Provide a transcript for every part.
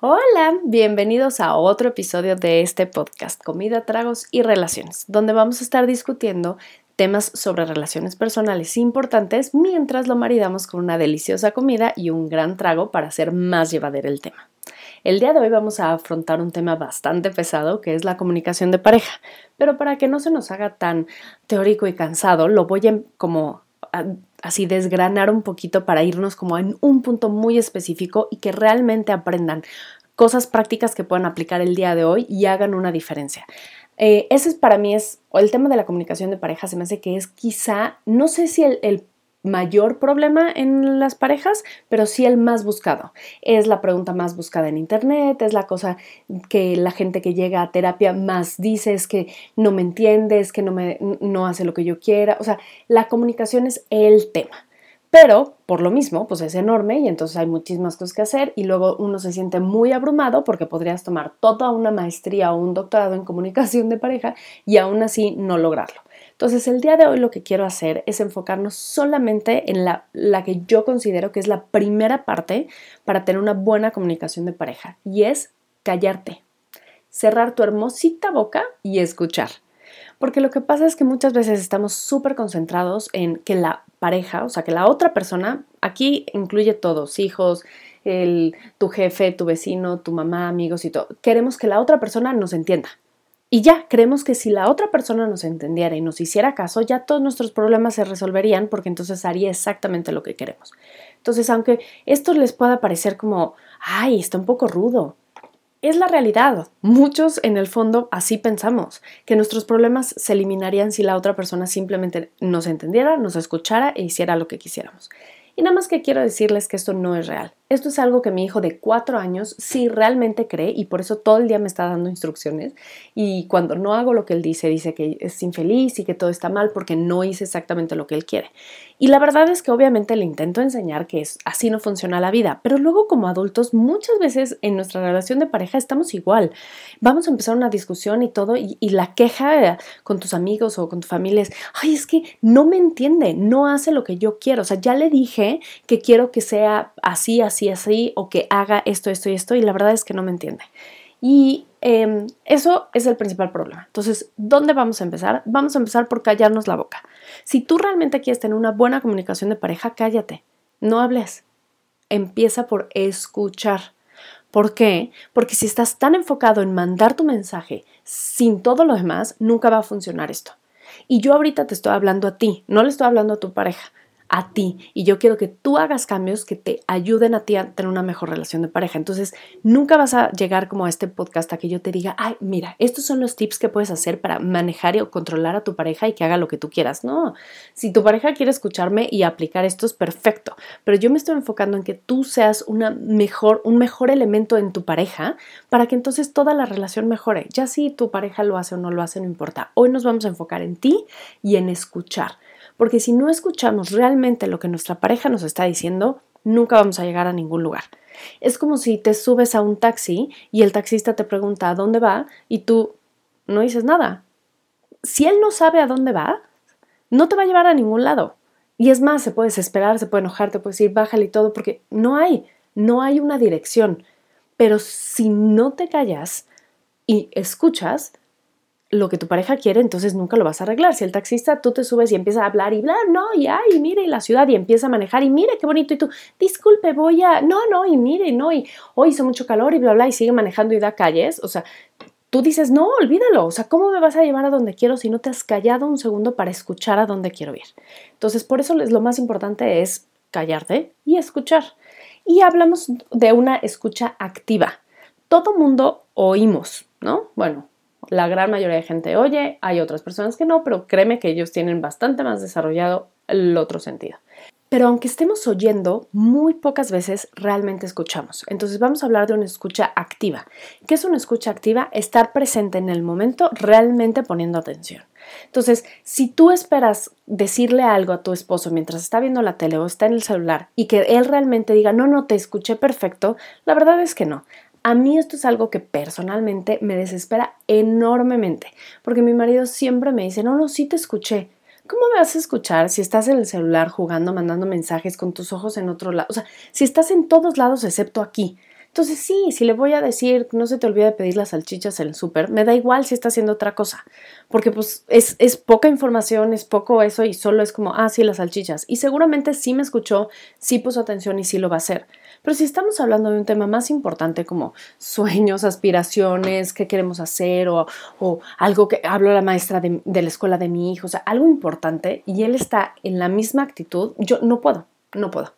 Hola, bienvenidos a otro episodio de este podcast, Comida, Tragos y Relaciones, donde vamos a estar discutiendo temas sobre relaciones personales importantes mientras lo maridamos con una deliciosa comida y un gran trago para hacer más llevadero el tema. El día de hoy vamos a afrontar un tema bastante pesado que es la comunicación de pareja, pero para que no se nos haga tan teórico y cansado, lo voy a como así desgranar un poquito para irnos como en un punto muy específico y que realmente aprendan cosas prácticas que puedan aplicar el día de hoy y hagan una diferencia. Eh, ese es para mí es, el tema de la comunicación de pareja se me hace que es quizá, no sé si el mayor problema en las parejas, pero sí el más buscado. Es la pregunta más buscada en Internet, es la cosa que la gente que llega a terapia más dice, es que no me entiendes, que no, me, no hace lo que yo quiera. O sea, la comunicación es el tema. Pero por lo mismo, pues es enorme y entonces hay muchísimas cosas que hacer y luego uno se siente muy abrumado porque podrías tomar toda una maestría o un doctorado en comunicación de pareja y aún así no lograrlo. Entonces, el día de hoy lo que quiero hacer es enfocarnos solamente en la, que yo considero que es la primera parte para tener una buena comunicación de pareja y es callarte, cerrar tu hermosita boca y escuchar. Porque lo que pasa es que muchas veces estamos súper concentrados en que la pareja, o sea, que la otra persona, aquí incluye todos, hijos, tu jefe, tu vecino, tu mamá, amigos y todo, queremos que la otra persona nos entienda. Y ya, creemos que si la otra persona nos entendiera y nos hiciera caso, ya todos nuestros problemas se resolverían porque entonces haría exactamente lo que queremos. Entonces, aunque esto les pueda parecer como, ay, está un poco rudo, es la realidad. Muchos en el fondo así pensamos, que nuestros problemas se eliminarían si la otra persona simplemente nos entendiera, nos escuchara e hiciera lo que quisiéramos. Y nada más que quiero decirles que esto no es real. Esto es algo que mi hijo de cuatro años sí realmente cree y por eso todo el día me está dando instrucciones. Y cuando no hago lo que él dice, dice que es infeliz y que todo está mal porque no hice exactamente lo que él quiere. Y la verdad es que obviamente le intento enseñar que así no funciona la vida, pero luego como adultos muchas veces en nuestra relación de pareja estamos igual. Vamos a empezar una discusión y todo y, y la queja con tus amigos o con tu familia es, ay, es que no me entiende, no hace lo que yo quiero. O sea, ya le dije que quiero que sea así, así así, o que haga esto, esto y esto, y la verdad es que no me entiende. Y em, eso es el principal problema. Entonces, ¿dónde vamos a empezar? Vamos a empezar por callarnos la boca. Si tú realmente quieres tener una buena comunicación de pareja, cállate, no hables. Empieza por escuchar. ¿Por qué? Porque si estás tan enfocado en mandar tu mensaje sin todo lo demás, nunca va a funcionar esto. Y yo ahorita te estoy hablando a ti, no le estoy hablando a tu pareja a ti y yo quiero que tú hagas cambios que te ayuden a ti a tener una mejor relación de pareja. Entonces, nunca vas a llegar como a este podcast a que yo te diga, ay, mira, estos son los tips que puedes hacer para manejar o controlar a tu pareja y que haga lo que tú quieras. No, si tu pareja quiere escucharme y aplicar esto es perfecto, pero yo me estoy enfocando en que tú seas una mejor, un mejor elemento en tu pareja para que entonces toda la relación mejore. Ya si tu pareja lo hace o no lo hace, no importa. Hoy nos vamos a enfocar en ti y en escuchar porque si no escuchamos realmente lo que nuestra pareja nos está diciendo, nunca vamos a llegar a ningún lugar. Es como si te subes a un taxi y el taxista te pregunta a dónde va y tú no dices nada. Si él no sabe a dónde va, no te va a llevar a ningún lado. Y es más, se puede desesperar, se puede enojar, te puede decir bájale y todo, porque no hay, no hay una dirección. Pero si no te callas y escuchas, lo que tu pareja quiere, entonces nunca lo vas a arreglar. Si el taxista tú te subes y empieza a hablar y bla, no, y ay, mire la ciudad y empieza a manejar y mire qué bonito y tú, disculpe, voy a, no, no, y mire, no, y hoy hizo mucho calor y bla, bla, y sigue manejando y da calles, o sea, tú dices, no, olvídalo, o sea, ¿cómo me vas a llevar a donde quiero si no te has callado un segundo para escuchar a dónde quiero ir? Entonces, por eso lo más importante es callarte y escuchar. Y hablamos de una escucha activa. Todo mundo oímos, ¿no? Bueno, la gran mayoría de gente oye, hay otras personas que no, pero créeme que ellos tienen bastante más desarrollado el otro sentido. Pero aunque estemos oyendo, muy pocas veces realmente escuchamos. Entonces vamos a hablar de una escucha activa. ¿Qué es una escucha activa? Estar presente en el momento, realmente poniendo atención. Entonces, si tú esperas decirle algo a tu esposo mientras está viendo la tele o está en el celular y que él realmente diga, no, no, te escuché perfecto, la verdad es que no. A mí esto es algo que personalmente me desespera enormemente, porque mi marido siempre me dice, no, no, sí te escuché. ¿Cómo me vas a escuchar si estás en el celular jugando, mandando mensajes con tus ojos en otro lado? O sea, si estás en todos lados excepto aquí. Entonces sí, si le voy a decir, no se te olvide pedir las salchichas en el súper, me da igual si está haciendo otra cosa, porque pues es, es, poca información, es poco eso y solo es como, ah, sí, las salchichas. Y seguramente sí me escuchó, sí puso atención y sí lo va a hacer. Pero si estamos hablando de un tema más importante como sueños, aspiraciones, qué queremos hacer o, o algo que habló la maestra de, la escuela de mi hijo, o sea, algo importante y él está en la misma actitud, yo no puedo, no puedo.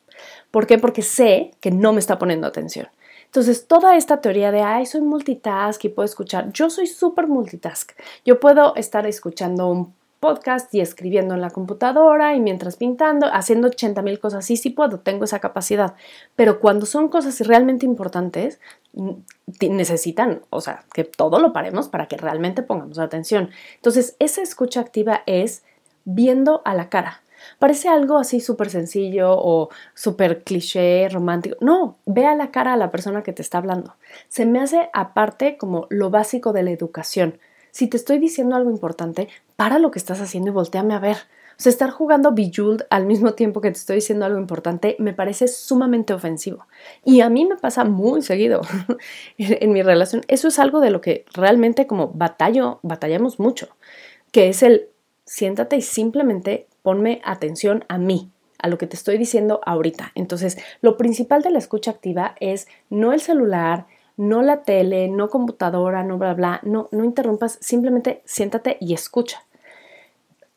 ¿Por qué? Porque sé que no me está poniendo atención. Entonces, toda esta teoría de, ay, soy multitask y puedo escuchar, yo soy súper multitask. Yo puedo estar escuchando un podcast y escribiendo en la computadora y mientras pintando, haciendo 80 mil cosas. Sí, sí puedo, tengo esa capacidad. Pero cuando son cosas realmente importantes, necesitan, o sea, que todo lo paremos para que realmente pongamos atención. Entonces, esa escucha activa es viendo a la cara. Parece algo así súper sencillo o súper cliché, romántico. No, ve a la cara a la persona que te está hablando. Se me hace aparte como lo básico de la educación. Si te estoy diciendo algo importante, para lo que estás haciendo y volteame a ver. O sea, estar jugando Bejeweled al mismo tiempo que te estoy diciendo algo importante me parece sumamente ofensivo. Y a mí me pasa muy seguido en mi relación. Eso es algo de lo que realmente como batallo, batallamos mucho, que es el siéntate y simplemente ponme atención a mí, a lo que te estoy diciendo ahorita. Entonces, lo principal de la escucha activa es no el celular, no la tele, no computadora, no bla, bla, no, no interrumpas, simplemente siéntate y escucha.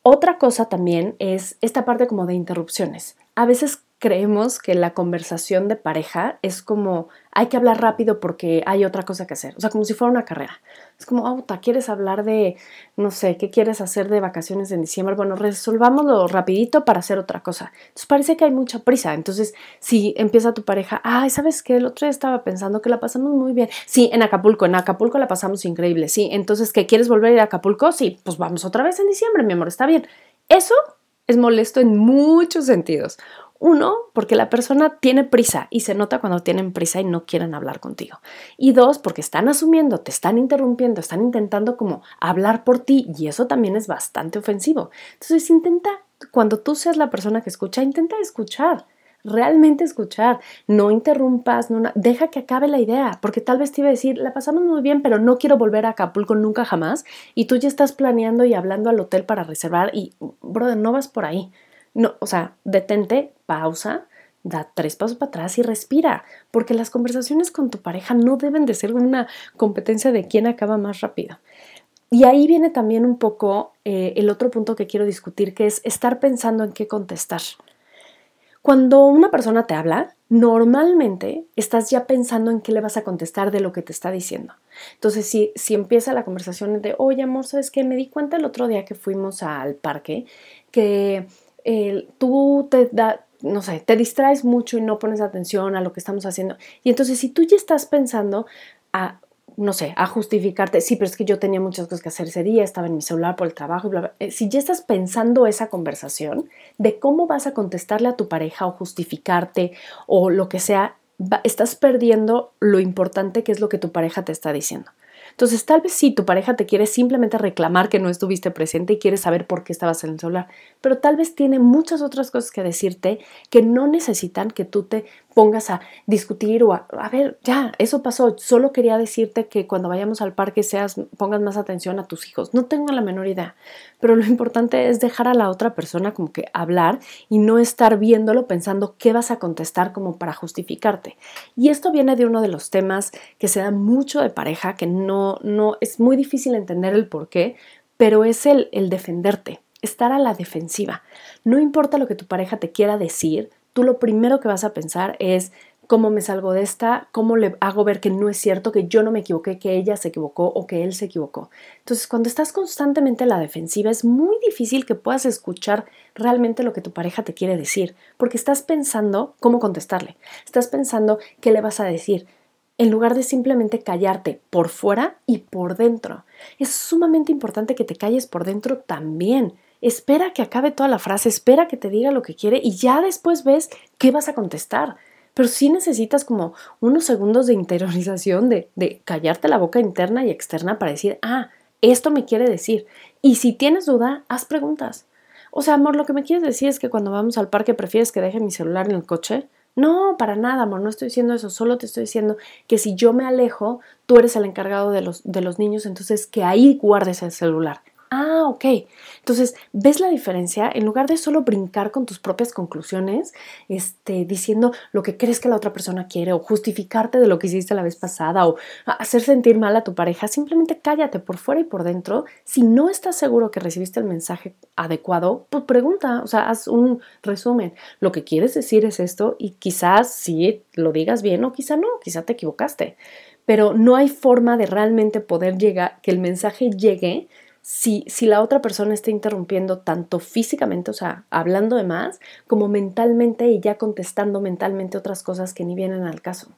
Otra cosa también es esta parte como de interrupciones. A veces creemos que la conversación de pareja es como hay que hablar rápido porque hay otra cosa que hacer, o sea, como si fuera una carrera. Es como, auta, ¿quieres hablar de, no sé, qué quieres hacer de vacaciones en diciembre? Bueno, resolvámoslo rapidito para hacer otra cosa. Entonces parece que hay mucha prisa. Entonces, si empieza tu pareja, ay, ¿sabes qué? El otro día estaba pensando que la pasamos muy bien. Sí, en Acapulco, en Acapulco la pasamos increíble. Sí, entonces, ¿qué quieres volver a ir a Acapulco? Sí, pues vamos otra vez en diciembre, mi amor, está bien. Eso es molesto en muchos sentidos. Uno, porque la persona tiene prisa y se nota cuando tienen prisa y no quieren hablar contigo. Y dos, porque están asumiendo, te están interrumpiendo, están intentando como hablar por ti y eso también es bastante ofensivo. Entonces intenta, cuando tú seas la persona que escucha, intenta escuchar realmente escuchar, no interrumpas, no, deja que acabe la idea, porque tal vez te iba a decir, la pasamos muy bien, pero no quiero volver a Acapulco nunca jamás, y tú ya estás planeando y hablando al hotel para reservar y, brother, no vas por ahí. No, o sea, detente, pausa, da tres pasos para atrás y respira, porque las conversaciones con tu pareja no deben de ser una competencia de quién acaba más rápido. Y ahí viene también un poco eh, el otro punto que quiero discutir, que es estar pensando en qué contestar. Cuando una persona te habla, normalmente estás ya pensando en qué le vas a contestar de lo que te está diciendo. Entonces, si, si empieza la conversación de, oye, amor, ¿sabes qué? Me di cuenta el otro día que fuimos al parque que tú te da, no sé, te distraes mucho y no pones atención a lo que estamos haciendo. Y entonces si tú ya estás pensando a, no sé, a justificarte, sí, pero es que yo tenía muchas cosas que hacer ese día, estaba en mi celular por el trabajo, bla, bla. Eh, si ya estás pensando esa conversación de cómo vas a contestarle a tu pareja o justificarte o lo que sea, estás perdiendo lo importante que es lo que tu pareja te está diciendo. Entonces, tal vez sí, tu pareja te quiere simplemente reclamar que no estuviste presente y quiere saber por qué estabas en el celular, pero tal vez tiene muchas otras cosas que decirte que no necesitan que tú te pongas a discutir o a, ver, ya, eso pasó. Solo quería decirte que cuando vayamos al parque seas, pongas más atención a tus hijos. No tengo la menor idea, pero lo importante es dejar a la otra persona como que hablar y no estar viéndolo pensando qué vas a contestar como para justificarte. Y esto viene de uno de los temas que se da mucho de pareja, que no, no, es muy difícil entender el por qué, pero es el, el defenderte, estar a la defensiva. No importa lo que tu pareja te quiera decir, tú lo primero que vas a pensar es cómo me salgo de esta, cómo le hago ver que no es cierto, que yo no me equivoqué, que ella se equivocó o que él se equivocó. Entonces, cuando estás constantemente a la defensiva, es muy difícil que puedas escuchar realmente lo que tu pareja te quiere decir, porque estás pensando cómo contestarle, estás pensando qué le vas a decir, en lugar de simplemente callarte por fuera y por dentro. Es sumamente importante que te calles por dentro también espera que acabe toda la frase, espera que te diga lo que quiere y ya después ves qué vas a contestar. Pero sí necesitas como unos segundos de interiorización, de, de callarte la boca interna y externa para decir, ah, esto me quiere decir. Y si tienes duda, haz preguntas. O sea, amor, lo que me quieres decir es que cuando vamos al parque prefieres que deje mi celular en el coche. No, para nada, amor, no estoy diciendo eso, solo te estoy diciendo que si yo me alejo, tú eres el encargado de los, de los niños, entonces que ahí guardes el celular. Ah, ok. Entonces, ¿ves la diferencia? En lugar de solo brincar con tus propias conclusiones, este, diciendo lo que crees que la otra persona quiere o justificarte de lo que hiciste la vez pasada o hacer sentir mal a tu pareja, simplemente cállate por fuera y por dentro. Si no estás seguro que recibiste el mensaje adecuado, pues pregunta, o sea, haz un resumen. Lo que quieres decir es esto y quizás sí lo digas bien o quizá no, quizá te equivocaste. Pero no hay forma de realmente poder llegar, que el mensaje llegue si, si la otra persona está interrumpiendo tanto físicamente, o sea, hablando de más, como mentalmente y ya contestando mentalmente otras cosas que ni vienen al caso.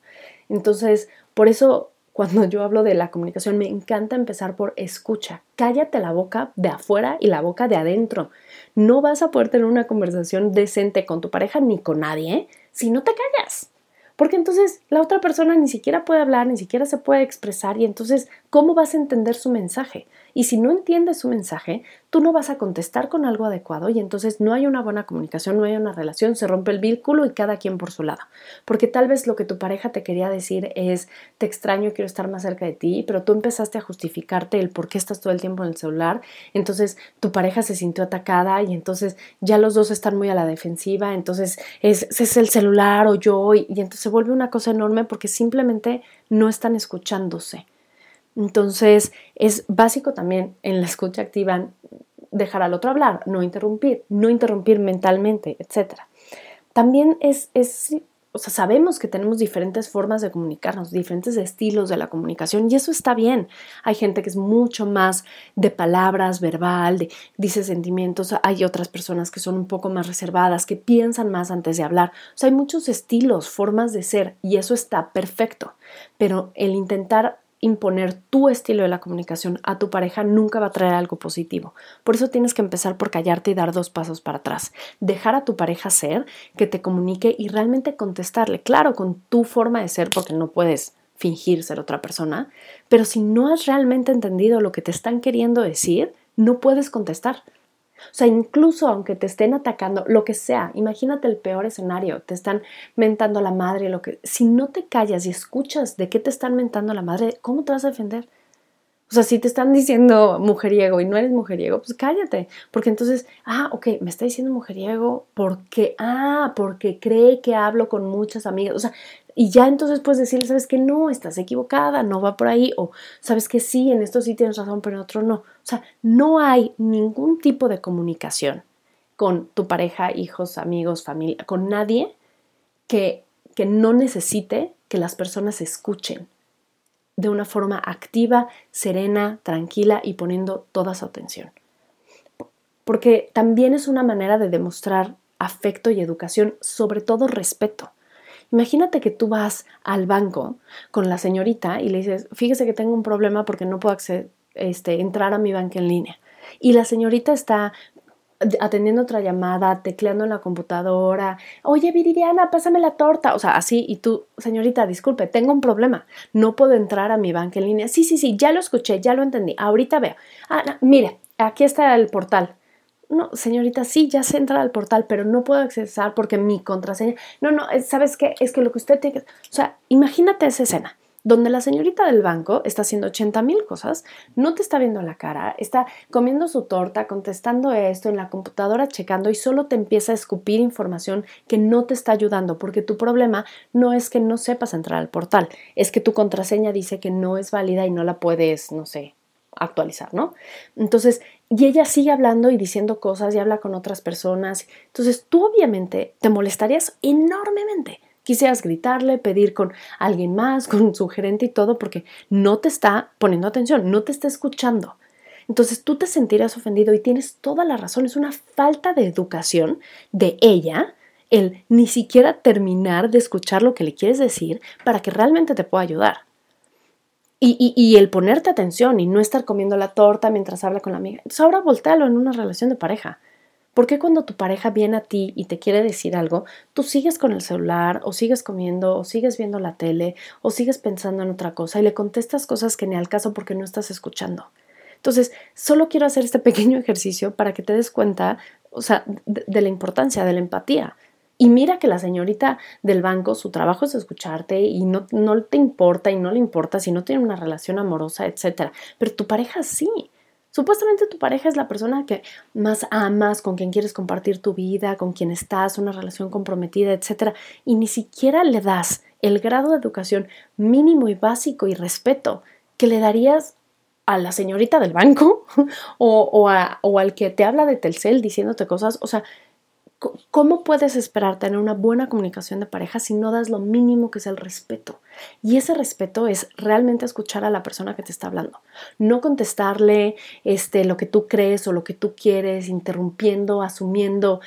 Entonces, por eso cuando yo hablo de la comunicación, me encanta empezar por escucha. Cállate la boca de afuera y la boca de adentro. No vas a poder tener una conversación decente con tu pareja ni con nadie si no te callas. Porque entonces la otra persona ni siquiera puede hablar, ni siquiera se puede expresar y entonces, ¿cómo vas a entender su mensaje? Y si no entiendes su mensaje, tú no vas a contestar con algo adecuado y entonces no hay una buena comunicación, no hay una relación, se rompe el vínculo y cada quien por su lado. Porque tal vez lo que tu pareja te quería decir es, te extraño, quiero estar más cerca de ti, pero tú empezaste a justificarte el por qué estás todo el tiempo en el celular, entonces tu pareja se sintió atacada y entonces ya los dos están muy a la defensiva, entonces es, es el celular o yo y, y entonces se vuelve una cosa enorme porque simplemente no están escuchándose. Entonces, es básico también en la escucha activa dejar al otro hablar, no interrumpir, no interrumpir mentalmente, etc. También es, es, o sea, sabemos que tenemos diferentes formas de comunicarnos, diferentes estilos de la comunicación y eso está bien. Hay gente que es mucho más de palabras, verbal, de, dice sentimientos, hay otras personas que son un poco más reservadas, que piensan más antes de hablar. O sea, hay muchos estilos, formas de ser y eso está perfecto, pero el intentar imponer tu estilo de la comunicación a tu pareja nunca va a traer algo positivo. Por eso tienes que empezar por callarte y dar dos pasos para atrás. Dejar a tu pareja ser, que te comunique y realmente contestarle, claro, con tu forma de ser, porque no puedes fingir ser otra persona, pero si no has realmente entendido lo que te están queriendo decir, no puedes contestar. O sea, incluso aunque te estén atacando, lo que sea, imagínate el peor escenario, te están mentando la madre, lo que, si no te callas y escuchas de qué te están mentando la madre, ¿cómo te vas a defender? O sea, si te están diciendo mujeriego y no eres mujeriego, pues cállate, porque entonces, ah, ok, me está diciendo mujeriego porque, ah, porque cree que hablo con muchas amigas. O sea, y ya entonces puedes decirle, sabes que no, estás equivocada, no va por ahí, o sabes que sí, en esto sí tienes razón, pero en otro no. O sea, no hay ningún tipo de comunicación con tu pareja, hijos, amigos, familia, con nadie que, que no necesite que las personas escuchen de una forma activa, serena, tranquila y poniendo toda su atención. Porque también es una manera de demostrar afecto y educación, sobre todo respeto. Imagínate que tú vas al banco con la señorita y le dices, fíjese que tengo un problema porque no puedo acceder, este, entrar a mi banca en línea. Y la señorita está atendiendo otra llamada, tecleando en la computadora, oye Viridiana, pásame la torta, o sea, así, y tú, señorita, disculpe, tengo un problema, no puedo entrar a mi banca en línea. Sí, sí, sí, ya lo escuché, ya lo entendí, ahorita veo. Ah, mire, aquí está el portal. No, señorita, sí, ya se entra al portal, pero no puedo accesar porque mi contraseña. No, no, ¿sabes qué? Es que lo que usted tiene que. O sea, imagínate esa escena donde la señorita del banco está haciendo 80 mil cosas, no te está viendo la cara, está comiendo su torta, contestando esto en la computadora, checando y solo te empieza a escupir información que no te está ayudando, porque tu problema no es que no sepas entrar al portal, es que tu contraseña dice que no es válida y no la puedes, no sé, actualizar, ¿no? Entonces, y ella sigue hablando y diciendo cosas y habla con otras personas. Entonces, tú obviamente te molestarías enormemente. Quisieras gritarle, pedir con alguien más, con su gerente y todo, porque no te está poniendo atención, no te está escuchando. Entonces tú te sentirías ofendido y tienes toda la razón. Es una falta de educación de ella el ni siquiera terminar de escuchar lo que le quieres decir para que realmente te pueda ayudar. Y, el ponerte atención y no estar comiendo la torta mientras habla con la amiga. Entonces ahora voltealo en una relación de pareja. ¿Por qué cuando tu pareja viene a ti y te quiere decir algo, tú sigues con el celular o sigues comiendo o sigues viendo la tele o sigues pensando en otra cosa y le contestas cosas que ni al caso porque no estás escuchando? Entonces, solo quiero hacer este pequeño ejercicio para que te des cuenta, o sea, de la importancia de la empatía. Y mira que la señorita del banco, su trabajo es escucharte y no, no te importa y no le importa si no tiene una relación amorosa, etc. Pero tu pareja sí. Supuestamente tu pareja es la persona que más amas, con quien quieres compartir tu vida, con quien estás, una relación comprometida, etc. Y ni siquiera le das el grado de educación mínimo y básico y respeto que le darías a la señorita del banco o, o al que te habla de Telcel diciéndote cosas. O sea, ¿Cómo puedes esperar tener una buena comunicación de pareja si no das lo mínimo que es el respeto? Y ese respeto es realmente escuchar a la persona que te está hablando, no contestarle este, lo que tú crees o lo que tú quieres, interrumpiendo, asumiendo,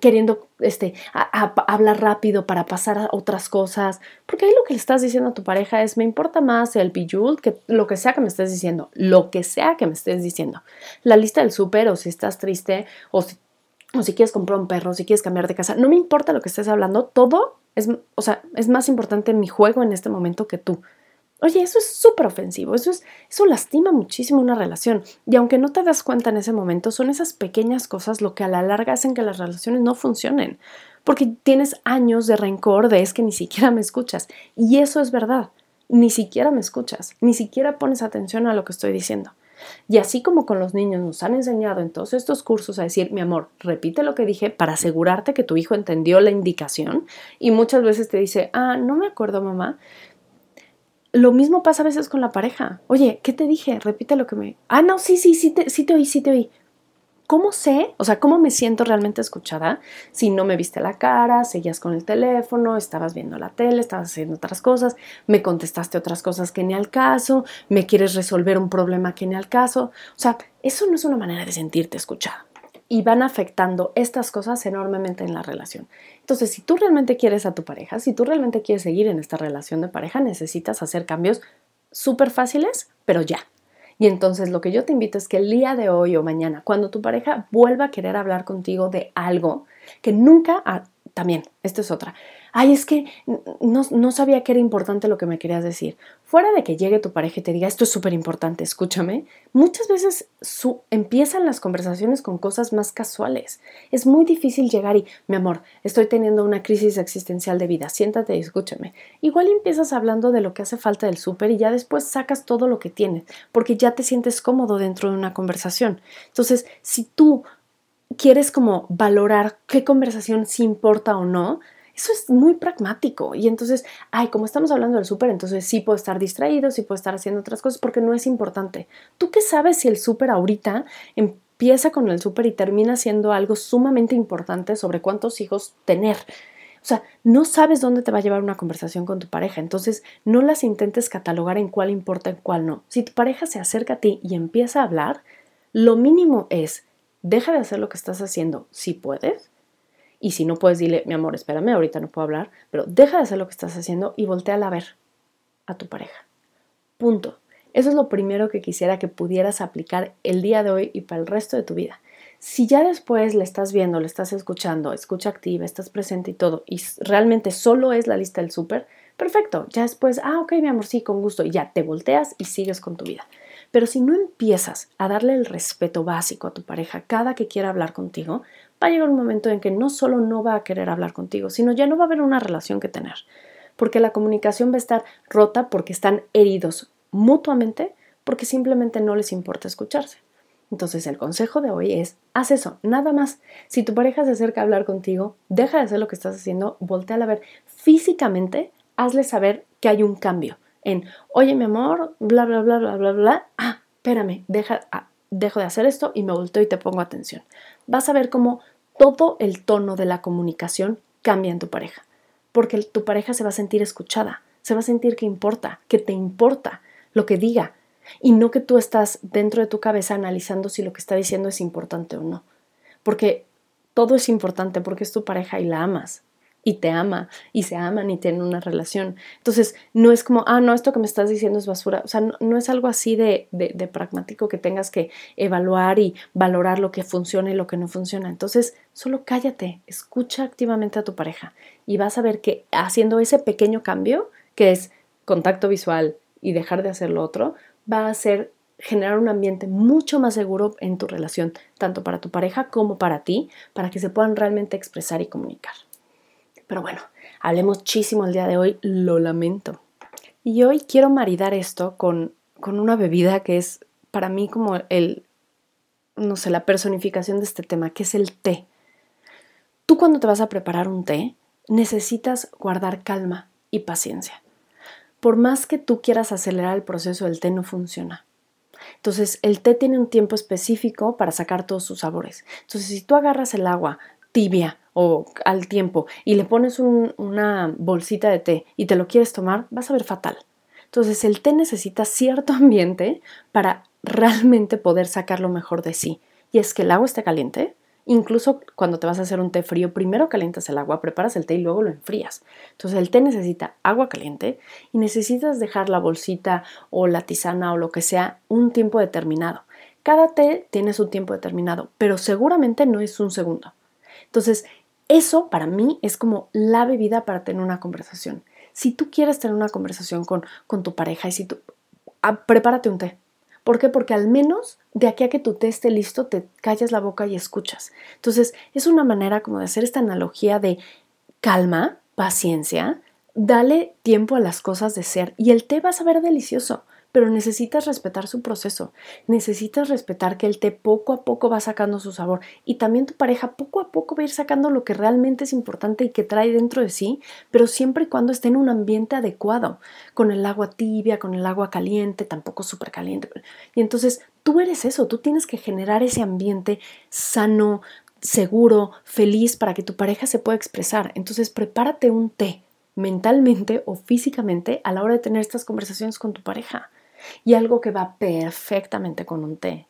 queriendo este, hablar rápido para pasar a otras cosas, porque ahí lo que le estás diciendo a tu pareja es, me importa más el bijul que lo que sea que me estés diciendo, lo que sea que me estés diciendo. La lista del súper o si estás triste o si o si quieres comprar un perro, si quieres cambiar de casa, no me importa lo que estés hablando, todo es, o sea, es más importante mi juego en este momento que tú. Oye, eso es súper ofensivo, eso, es, eso lastima muchísimo una relación. Y aunque no te das cuenta en ese momento, son esas pequeñas cosas lo que a la larga hacen que las relaciones no funcionen. Porque tienes años de rencor de es que ni siquiera me escuchas. Y eso es verdad, ni siquiera me escuchas, ni siquiera pones atención a lo que estoy diciendo. Y así como con los niños nos han enseñado en todos estos cursos a decir, mi amor, repite lo que dije para asegurarte que tu hijo entendió la indicación y muchas veces te dice, ah, no me acuerdo mamá. Lo mismo pasa a veces con la pareja. Oye, ¿qué te dije? Repite lo que me... Ah, no, sí, sí, sí te, sí te oí, sí te oí. ¿Cómo sé? O sea, ¿cómo me siento realmente escuchada si no me viste la cara, seguías con el teléfono, estabas viendo la tele, estabas haciendo otras cosas, me contestaste otras cosas que ni al caso, me quieres resolver un problema que ni al caso? O sea, eso no es una manera de sentirte escuchada. Y van afectando estas cosas enormemente en la relación. Entonces, si tú realmente quieres a tu pareja, si tú realmente quieres seguir en esta relación de pareja, necesitas hacer cambios súper fáciles, pero ya. Y entonces lo que yo te invito es que el día de hoy o mañana, cuando tu pareja vuelva a querer hablar contigo de algo que nunca, ah, también, esto es otra, ay, es que no, sabía que era importante lo que me querías decir. Fuera de que llegue tu pareja y te diga, esto es súper importante, escúchame, muchas veces empiezan las conversaciones con cosas más casuales. Es muy difícil llegar y, mi amor, estoy teniendo una crisis existencial de vida, siéntate y escúchame. Igual empiezas hablando de lo que hace falta del súper y ya después sacas todo lo que tienes, porque ya te sientes cómodo dentro de una conversación. Entonces, si tú quieres como valorar qué conversación sí importa o no, eso es muy pragmático. Y entonces, ay, como estamos hablando del súper, entonces sí puedo estar distraído, sí puedo estar haciendo otras cosas porque no es importante. ¿Tú qué sabes si el súper ahorita empieza con el súper y termina siendo algo sumamente importante sobre cuántos hijos tener? O sea, no sabes dónde te va a llevar una conversación con tu pareja, entonces no las intentes catalogar en cuál importa y cuál no. Si tu pareja se acerca a ti y empieza a hablar, lo mínimo es, deja de hacer lo que estás haciendo si puedes y si no puedes, dile, mi amor, espérame, ahorita no puedo hablar, pero deja de hacer lo que estás haciendo y voltea a ver a tu pareja. Punto. Eso es lo primero que quisiera que pudieras aplicar el día de hoy y para el resto de tu vida. Si ya después le estás viendo, le estás escuchando, escucha activa, estás presente y todo, y realmente solo es la lista del súper, perfecto. Ya después, ah, ok, mi amor, sí, con gusto, y ya te volteas y sigues con tu vida. Pero si no empiezas a darle el respeto básico a tu pareja cada que quiera hablar contigo, va a llegar un momento en que no solo no va a querer hablar contigo, sino ya no va a haber una relación que tener. Porque la comunicación va a estar rota porque están heridos mutuamente porque simplemente no les importa escucharse. Entonces el consejo de hoy es, haz eso, nada más. Si tu pareja se acerca a hablar contigo, deja de hacer lo que estás haciendo, voltea a ver físicamente, hazle saber que hay un cambio en, oye, mi amor, bla, bla, bla, bla, bla, bla, ah, espérame, deja, ah, dejo de hacer esto y me volteo y te pongo atención. Vas a ver cómo todo el tono de la comunicación cambia en tu pareja, porque tu pareja se va a sentir escuchada, se va a sentir que importa, que te importa lo que diga, y no que tú estás dentro de tu cabeza analizando si lo que está diciendo es importante o no, porque todo es importante porque es tu pareja y la amas, y te ama y se aman y tienen una relación. Entonces, no es como, ah, no, esto que me estás diciendo es basura. O sea, no, es algo así de, de, pragmático que tengas que evaluar y valorar lo que funciona y lo que no funciona. Entonces, solo cállate, escucha activamente a tu pareja y vas a ver que haciendo ese pequeño cambio, que es contacto visual y dejar de hacer lo otro, va a hacer generar un ambiente mucho más seguro en tu relación, tanto para tu pareja como para ti, para que se puedan realmente expresar y comunicar. Pero bueno, hablé muchísimo el día de hoy, lo lamento. Y hoy quiero maridar esto con, con una bebida que es para mí como el, no sé, la personificación de este tema, que es el té. Tú cuando te vas a preparar un té, necesitas guardar calma y paciencia. Por más que tú quieras acelerar el proceso, el té no funciona. Entonces, el té tiene un tiempo específico para sacar todos sus sabores. Entonces, si tú agarras el agua tibia o al tiempo y le pones una bolsita de té y te lo quieres tomar, vas a ver fatal. Entonces, el té necesita cierto ambiente para realmente poder sacar lo mejor de sí. Y es que el agua esté caliente, Incluso cuando te vas a hacer un té frío, primero calientas el agua, preparas el té y luego lo enfrías. Entonces el té necesita agua caliente y necesitas dejar la bolsita o la tisana o lo que sea un tiempo determinado. Cada té tiene su tiempo determinado, pero seguramente no es un segundo. Entonces, eso para mí es como la bebida para tener una conversación. Si tú quieres tener una conversación con, con tu pareja y si tú, ah, prepárate un té. ¿Por qué? Porque al menos de aquí a que tu té esté listo, te callas la boca y escuchas. Entonces, es una manera como de hacer esta analogía de calma, paciencia, dale tiempo a las cosas de ser y el té va a saber delicioso pero necesitas respetar su proceso, necesitas respetar que el té poco a poco va sacando su sabor y también tu pareja poco a poco va a ir sacando lo que realmente es importante y que trae dentro de sí, pero siempre y cuando esté en un ambiente adecuado, con el agua tibia, con el agua caliente, tampoco súper caliente. Y entonces tú eres eso, tú tienes que generar ese ambiente sano, seguro, feliz para que tu pareja se pueda expresar. Entonces prepárate un té mentalmente o físicamente a la hora de tener estas conversaciones con tu pareja y algo que va perfectamente con un té.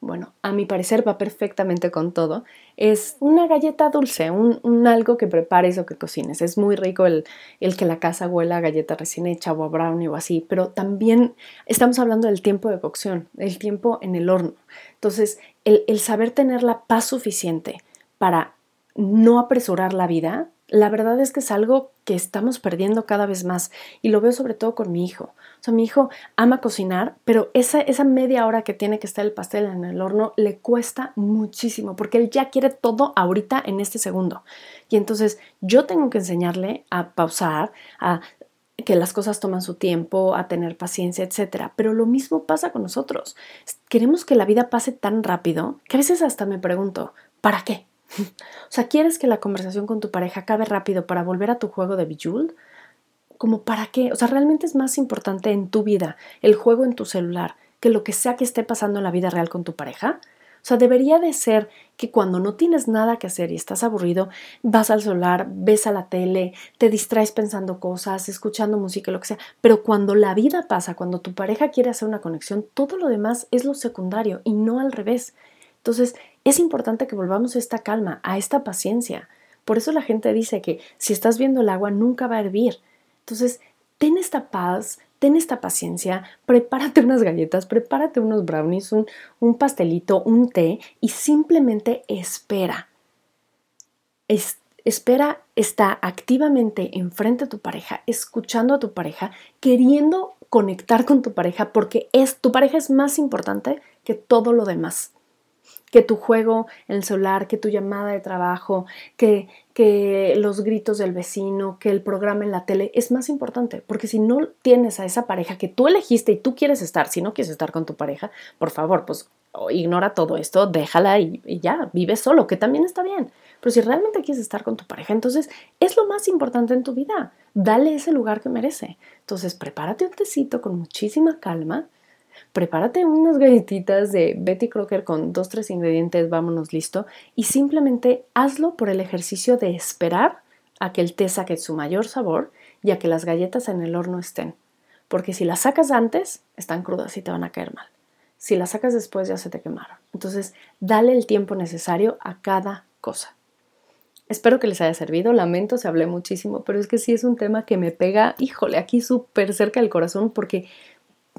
Bueno, a mi parecer va perfectamente con todo. Es una galleta dulce, un, algo que prepares o que cocines. Es muy rico el, el, que la casa huela a galleta recién hecha o a brownie o así, pero también estamos hablando del tiempo de cocción, el tiempo en el horno. Entonces, el, el saber tener la paz suficiente para no apresurar la vida la verdad es que es algo que estamos perdiendo cada vez más y lo veo sobre todo con mi hijo. O sea, mi hijo ama cocinar, pero esa, esa media hora que tiene que estar el pastel en el horno le cuesta muchísimo porque él ya quiere todo ahorita en este segundo. Y entonces yo tengo que enseñarle a pausar, a que las cosas toman su tiempo, a tener paciencia, etc. Pero lo mismo pasa con nosotros. Queremos que la vida pase tan rápido que a veces hasta me pregunto, ¿para qué? O sea, ¿quieres que la conversación con tu pareja acabe rápido para volver a tu juego de Bejeweled? ¿Como para qué? O sea, realmente es más importante en tu vida el juego en tu celular que lo que sea que esté pasando en la vida real con tu pareja. O sea, debería de ser que cuando no tienes nada que hacer y estás aburrido, vas al celular, ves a la tele, te distraes pensando cosas, escuchando música, lo que sea. Pero cuando la vida pasa, cuando tu pareja quiere hacer una conexión, todo lo demás es lo secundario y no al revés. Entonces, es importante que volvamos a esta calma, a esta paciencia. Por eso la gente dice que si estás viendo el agua nunca va a hervir. Entonces, ten esta paz, ten esta paciencia, prepárate unas galletas, prepárate unos brownies, un, pastelito, un té y simplemente espera. espera, está activamente enfrente a tu pareja, escuchando a tu pareja, queriendo conectar con tu pareja porque tu pareja es más importante que todo lo demás que tu juego en el celular, que tu llamada de trabajo, que, que los gritos del vecino, que el programa en la tele, es más importante, porque si no tienes a esa pareja que tú elegiste y tú quieres estar, si no quieres estar con tu pareja, por favor, pues ignora todo esto, déjala y, y ya, vive solo, que también está bien. Pero si realmente quieres estar con tu pareja, entonces es lo más importante en tu vida. Dale ese lugar que merece. Entonces, prepárate un tecito con muchísima calma prepárate unas galletitas de Betty Crocker con dos, tres ingredientes, vámonos listo, y simplemente hazlo por el ejercicio de esperar a que el té saque su mayor sabor y a que las galletas en el horno estén. Porque si las sacas antes, están crudas y te van a caer mal. Si las sacas después, ya se te quemaron. Entonces, dale el tiempo necesario a cada cosa. Espero que les haya servido. Lamento se hablé muchísimo, pero es que sí es un tema que me pega, híjole, aquí súper cerca del corazón porque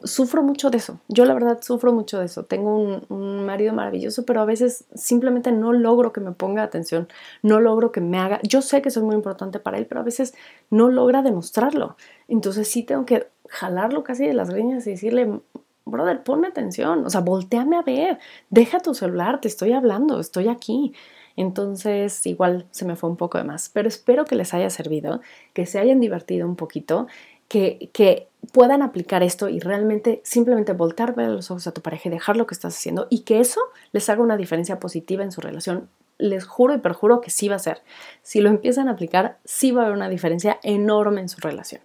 sufro mucho de eso. Yo la verdad sufro mucho de eso. Tengo un, marido maravilloso, pero a veces simplemente no logro que me ponga atención, no logro que me haga. Yo sé que soy muy importante para él, pero a veces no logra demostrarlo. Entonces sí tengo que jalarlo casi de las greñas y decirle, brother, ponme atención, o sea, volteame a ver, deja tu celular, te estoy hablando, estoy aquí. Entonces, igual se me fue un poco de más, pero espero que les haya servido, que se hayan divertido un poquito, que, puedan aplicar esto y realmente simplemente voltar ver los ojos a tu pareja y dejar lo que estás haciendo y que eso les haga una diferencia positiva en su relación. Les juro y perjuro que sí va a ser. Si lo empiezan a aplicar, sí va a haber una diferencia enorme en su relación.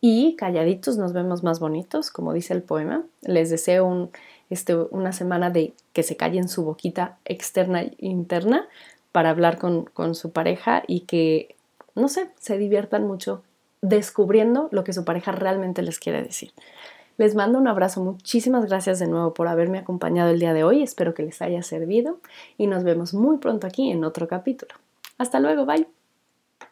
Y calladitos nos vemos más bonitos, como dice el poema. Les deseo un, este, una semana de que se callen su boquita externa e interna para hablar con, con su pareja y que, no sé, se diviertan mucho descubriendo lo que su pareja realmente les quiere decir. Les mando un abrazo, muchísimas gracias de nuevo por haberme acompañado el día de hoy, espero que les haya servido y nos vemos muy pronto aquí en otro capítulo. Hasta luego, bye.